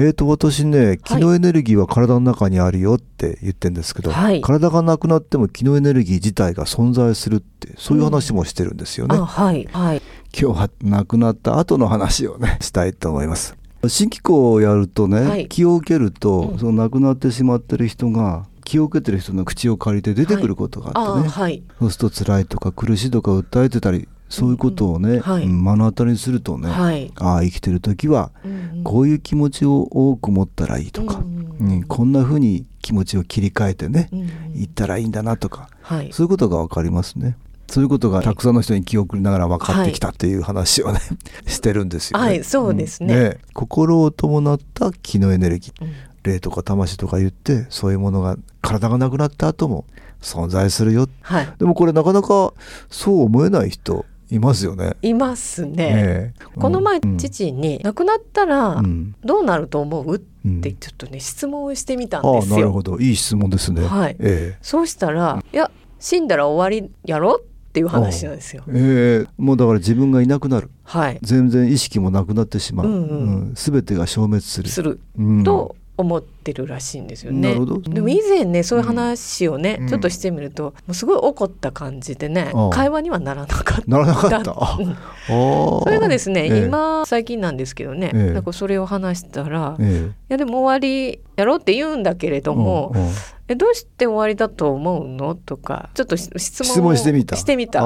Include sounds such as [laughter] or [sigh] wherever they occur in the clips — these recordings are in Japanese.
えーと私ね気のエネルギーは体の中にあるよって言ってるんですけど、はい。体がなくなっても気のエネルギー自体が存在するってそういう話もしてるんですよね、あはいはい。今日は亡くなった後の話をね [laughs] したいと思います。新機構をやるとね、はい。気を受けると、うん。その亡くなってしまってる人が気を受けてる人の口を借りて出てくることがあってね、あはい。そうすると辛いとか苦しいとか訴えてたりそういうことをね、うんはい。うん目の当たりにするとね、はい。ああ生きてる時はうんこういう気持ちを多く持ったらいいとか、うんうんこんな風に気持ちを切り替えてね、うん言ったらいいんだなとかはい。そういうことが分かりますね。そういうことがたくさんの人に気を送りながら分かってきたっていう話をね、してるんですよね。はいそうですね。心を伴った気のエネルギー、うん霊とか魂とか言ってそういうものが体がなくなった後も存在するよ。はい。でもこれなかなかそう思えない人いますよね。いますね、ええ。この前、うん。父に亡くなったらうん。どうなると思う？っうん。てちょっとね質問をしてみたんですよ。なるほど。いい質問ですね。はい。ええ。そうしたらいや死んだら終わりやろっていう話なんですよ。ええ。もうだから自分がいなくなる。はい。全然意識もなくなってしまう、うんうん。うん。全てが消滅する。する。うん。と思ってるらしいんですよね。なるほど。でも以前ねそういう話をね、うん。ちょっとしてみるともうすごい怒った感じでね、ああ会話にはならなかった。ならなかった。[laughs] それがですね、ええ。今最近なんですけどね、ええ。なんかそれを話したら、いえ。やでも終わりやろうって言うんだけれえども、うんうんえどうして終わりだと思うの？とかちょっとし質問を質問してみた？してみた。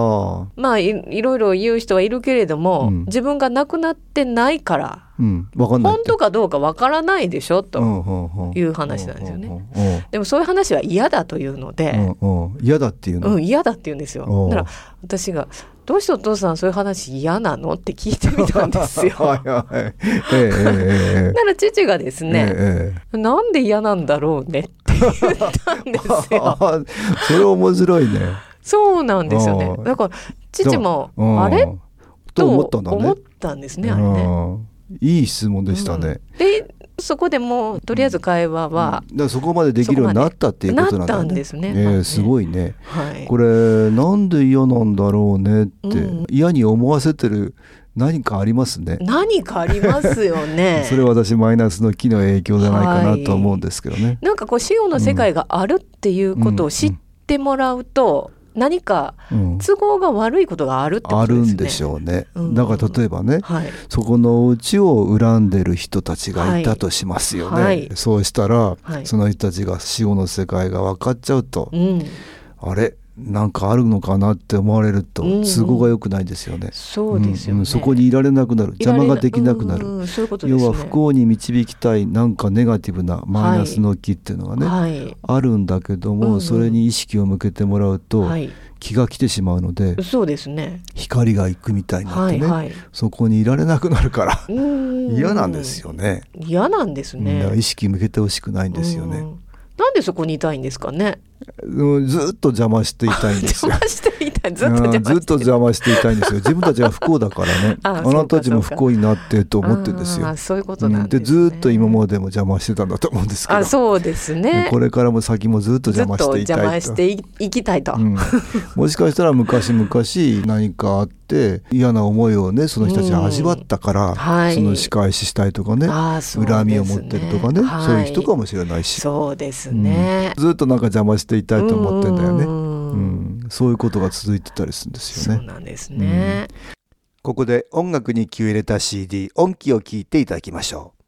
まあいいろいろ言う人はいるけれども、うん自分が亡くなってないからうん、わかん。本当かどうかわからないでしょ？と。いう話なんですよねでもそういう話は嫌だというので、嫌だっていうの？うん、嫌だって言うんですよ。だから私が「どうしてお父さんそういう話嫌なの?」って聞いてみたんですよ。[laughs] はいはい。ええええええ [laughs] だから父がですね、ええなんで嫌なんだろうねって言ったんですよ。あ [laughs] それ面白いね。そうなんですよねだから父も「うんあれ?」とと思ったんだね。思ったんですねあれね。うんいい質問でしたね。でそこでもうとりあえず会話は、だからそこまでできるようになったっていうことなんだよね。なですねえすごいね。はい、これなんで嫌なんだろうねって、うん嫌に思わせてる何かありますね。何かありますよね。[laughs] それは私マイナスの気の影響じゃないかなと思うんですけどね。なんかこう死後の世界があるっていうことを知ってもらうと、何かうん都合が悪いことがあるってことあですね。るんでしょうね。うんだから例えばね、はい。そこのお家を恨んでる人たちがいたとしますよね。はいそうしたら、はいその人たちが死後の世界が分かっちゃうと、うん。あれ？なんかあるのかなって思われるとうんうん都合が良くないですよね。そうですよね。んんそこにいられなくなる邪魔ができなくなる。うんうんそういうね。要は不幸に導きたいなんかネガティブなマイナスの気っていうのがね、はい。あるんだけども、うんうんそれに意識を向けてもらうと、はい。気が来てしまうのでそうですね。光が行くみたいになってね、はいはい。そこにいられなくなるからうん嫌なんですよね。嫌なんですね。意識向けてほしくないんですよね。うんなんでそこにいたいんですかね。うんずっと邪魔していたいんですよ。邪魔していたい。ずっとうん邪魔してずっと邪魔していたいんですよ。自分たちが不幸だからね。[laughs] ああなたたちも不幸になってと思ってるんですよ。あーそういうことうんなんで、ですねずっと今までも邪魔してたんだと思うんですけど。あ、そうですね。これからも先もずっと邪魔していたいと。邪魔していいきたいと。うんもしかしたら昔々何かあって嫌な思いをねその人たちが味わったから、はいその仕返ししたいとかねね恨みを持ってるとかね、はいそういう人かもしれないし、そうですね。ずっとなんか邪魔していたいと思ってんだよね、ううんん。そういうことが続いてたりするんですそうよね。なんですね。ここで音楽に気を入れた CD 音気を聞いていただきましょう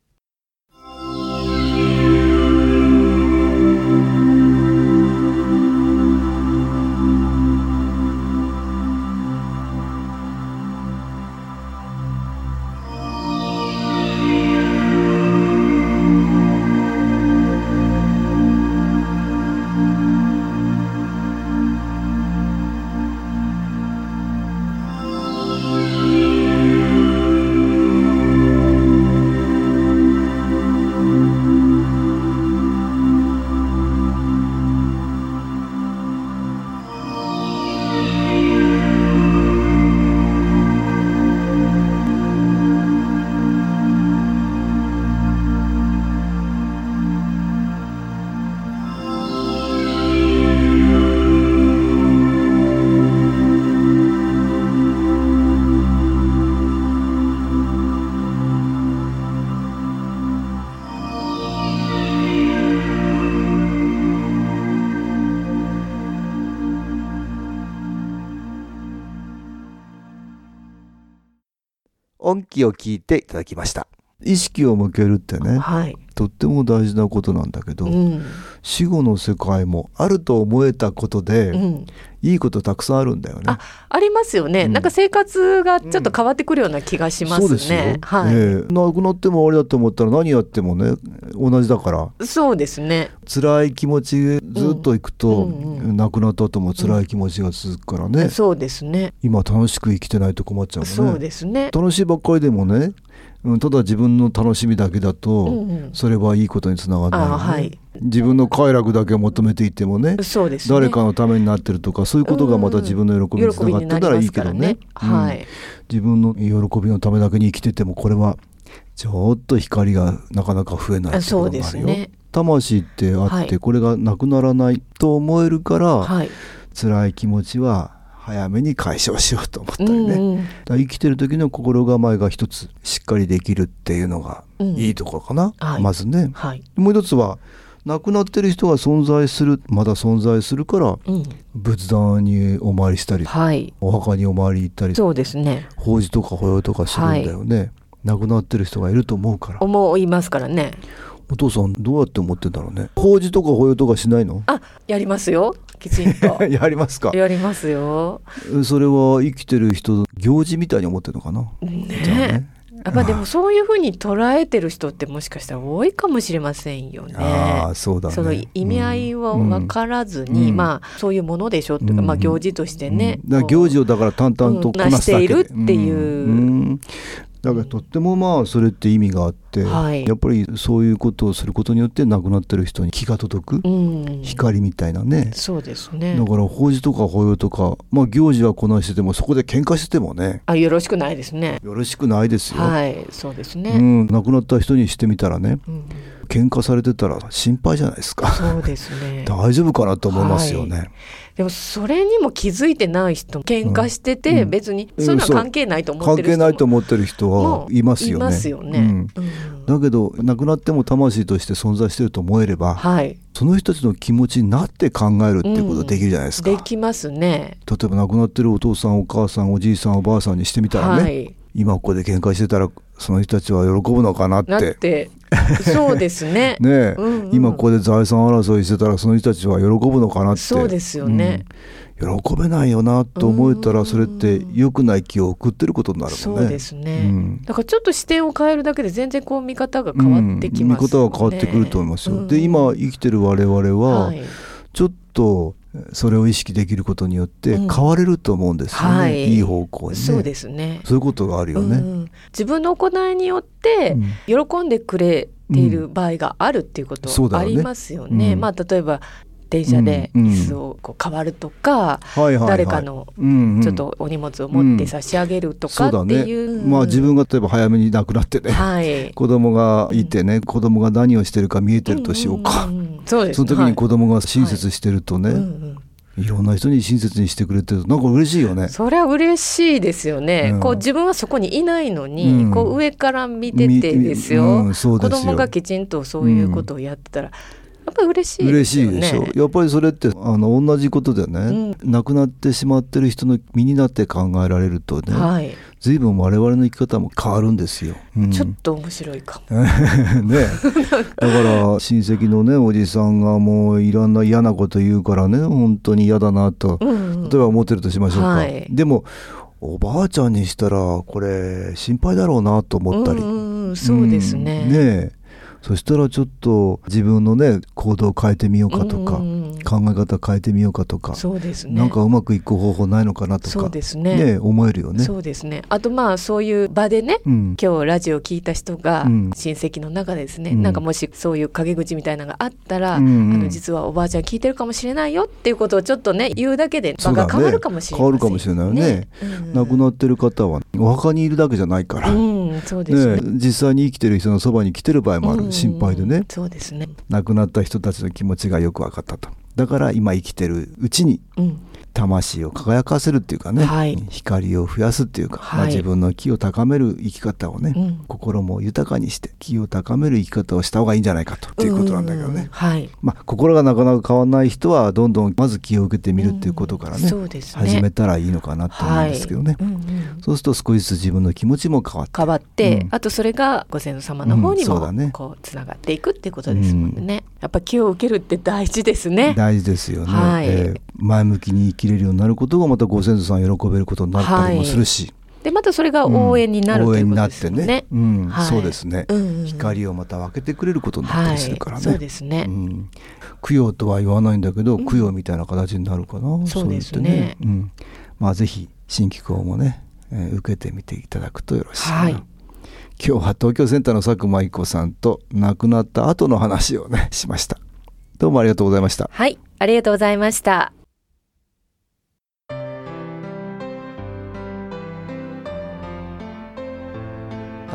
音気を聞いていただきました意識を向けるってねはい。とっても大事なことなんだけど、うん。死後の世界もあると思えたことで、うん。いいことたくさんあるんだよねあ、ありますよね、うんなんか生活がちょっと変わってくるような気がしますね。はい、ええ亡くなっても終わりだと思ったら何やってもね同じだからそうですね。辛い気持ちずっといくと、亡くなった後も辛い気持ちが続くからね、そうですね。今楽しく生きてないと困っちゃうねそうですね。楽しいばっかりでもね、うん、ただ自分の楽しみだけだと、うんうんそれはいいことにつながらなね、あはい。自分の快楽だけを求めていってもねそうですね。誰かのためになってるとかそういうことがまた自分の喜びにつながってたらいいけどねねはいうん。自分の喜びのためだけに生きててもこれはちょっと光がなかなか増えないとそうがあるよ、ですね。魂ってあって、はい。これがなくならないと思えるから、はい。辛い気持ちは早めに解消しようと思ったうりね、んうんだから生きてる時の心構えが一つしっかりできるっていうのがうんいいところかな、はいまずねはい。もう一つは亡くなってる人が存在するまだ存在するからうん。仏壇にお参りしたりはい。お墓にお参り行ったりそうですね。法事とか法要とかするんだよね、亡くなってる人がいると思うから思いますからね。お父さんどうやって思ってんだろうね法事とか法要とかしないの？あ、やりますよ。きちんと。[laughs] やりますか。やりますよ。それは生きてる人の行事みたいに思ってるのかな、ね。やっぱでもそういうふうに捉えてる人ってもしかしたら多いかもしれませんよね。ああそうだね。その意味合いを分からずに、うん。まあそういうものでしょっていうか、うん。まあ行事としてね、うん。行事をだから淡々とこなしているっていうだからとってもまあそれって意味があって、はい。やっぱりそういうことをすることによって亡くなってる人に気が届く、うん、光みたいなね、そうですね。だから法事とか法要とか、まあ、行事はこなしててもそこで喧嘩しててもね。あよろしくないですね。よろしくないですよ、はいそうですうね、ん、亡くなった人にしてみたらねうん。喧嘩されてたら心配じゃないですか。そうですね。[laughs] 大丈夫かなと思いますよね、はでもそれにも気づいてない人喧嘩してて、うん。別にうん。そういうのは関係ないと思っ関てる人も係ないと思ってる人はいますよね。いますよね、うん。うん。だけど亡くなっても魂として存在してると思えればはい。その人たちの気持ちになって考えるっていうことができるじゃないですか、できますね。例えば亡くなってるお父さんお母さんおじいさんおばあさんにしてみたらね、はい今ここで喧嘩してたらその人たちは喜ぶのかなって。そうですね。[laughs] ねえ、うんうん。今ここで財産争いしてたらその人たちは喜ぶのかなって。そうですよね、うん。喜べないよなと思えたうん。らそれって良くない気を送ってることになるもんね。そうですね、うん。だからちょっと視点を変えるだけで全然こう見方が変わってきますうん。見方が変わってくると思いますよ。うん。で今生きてる我々は、はい。ちょっとそれを意識できることによってうん。変われると思うんですよね、はい。い、い方向にね。そうですね。そういうことがあるよね、うん自分の行いによって喜んでくれている場合があるっていうことありますよね。うん。まあ例えば電車でうん椅子をこう変わるとか、はいはいはい、誰かのちょっとお荷物を持って差し上げるとかっていう。まあ自分が例えば早めに亡くなってね、はい。[laughs] 子供がいてね、子供が何をしてるか見えてるとしようか、そうですその時に子供が親切してるとね、はい。いうんうん。いろんな人に親切にしてくれてるとなんか嬉しいよね。それは嬉しいですよね、うん。こう自分はそこにいないのに、うん。こう上から見ててですよ,、みうんそう子ですよ。供がきちんとそういうことをやってたら、やっぱり嬉しいで嬉。しいでしょ。やっぱりそれってあの同じことでね、亡くなってしまってる人の身になって考えられるとね、はい、随分我々の生き方も変わるんですよ。うん。ちょっと面白いかも。[laughs] ね、だから親戚のねおじさんがもういろんな嫌なこと言うからね本当に嫌だなと、うんうん。例えば思ってるとしましょうか、はい。でもおばあちゃんにしたらこれ心配だろうなと思ったり、うんうんうん。そうですね。うん。ねえそしたらちょっと自分のね行動を変えてみようかとか、うんうん考え方変えてみようかとか、そうですね。なんかうまくいく方法ないのかなとか。そうですね。ね思えるよね。そうですね。あとまあそういう場でね、うん。今日ラジオ聞いた人がうん。親戚の中でですね、うん。なんかもしそういう陰口みたいなのがあったら、うんうん。あの実はおばあちゃん聞いてるかもしれないよっていうことをちょっとね言うだけで場が変わるかもしれない、変わるかもしれないよね。亡くなってる方はお墓にいるだけじゃないから、うん、そうですね。ね、実際に生きてる人のそばに来てる場合もある、うん心配でね。そうですね。亡くなった人たちの気持ちがよく分かったとだから今生きてるうちにうん、魂を輝かせるっていうかね、はい。光を増やすっていうか、はい。まあ、自分の気を高める生き方をね、うん。心も豊かにして気を高める生き方をした方がいいんじゃないかということなんだけどうん。ね。はい。まあ、心がなかなか変わらない人はどんどんまず気を受けてみるっていうことからね,、そうですね。始めたらいいのかなと思うんですけどね、はい。うんうんそうすると少しずつ自分の気持ちも変わって。変わって、うん。あとそれがご先祖様の方にもこうつながっていくっていうことですもんね、やっぱ気を受けるって大事ですね。大事ですよね、はい。えー前向きに生きれるようになることがまたご先祖さん喜べることになったりもするし、でまたそれが応援になるということ応援になっですねてね、うん。はい。そうですね、うんうん。うん光をまた分けてくれることになったりするからね、はい、そうですね、うん、供養とは言わないんだけど、うん。供養みたいな形になるかな、そうですね。そう言ってうん、まあぜひ新機構もね、えー受けてみていただくとよろしいかな、はい。今日は東京センターの佐久間一子さんと亡くなった後の話をねしました。どうもありがとうございました。はいありがとうございました。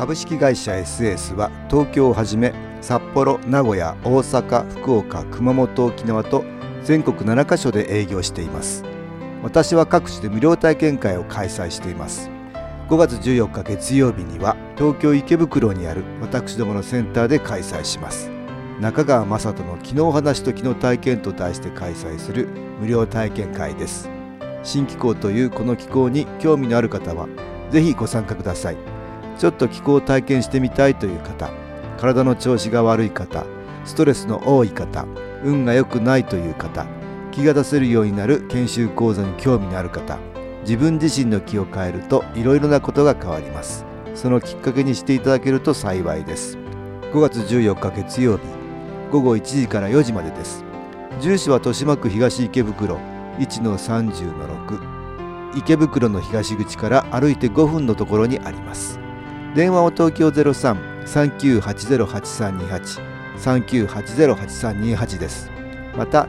株式会社 SS は東京をはじめ札幌名古屋大阪福岡熊本沖縄と全国7カ所で営業しています私は各地で無料体験会を開催しています。5月14日月曜日には東京池袋にある私どものセンターで開催します。中川雅人の昨日話と昨日体験と題して開催する無料体験会です。新機構というこの機構に興味のある方はぜひご参加ください。ちょっと気候を体験してみたいという方体の調子が悪い方ストレスの多い方運が良くないという方気が出せるようになる研修講座に興味のある方自分自身の気を変えるといろいろなことが変わります。そのきっかけにしていただけると幸いです。5月14日月曜日午後1時から4時までです。住所は豊島区東池袋1-30-6池袋の東口から歩いて5分のところにあります。電話を東京03-3980-8328 3980-8328です。また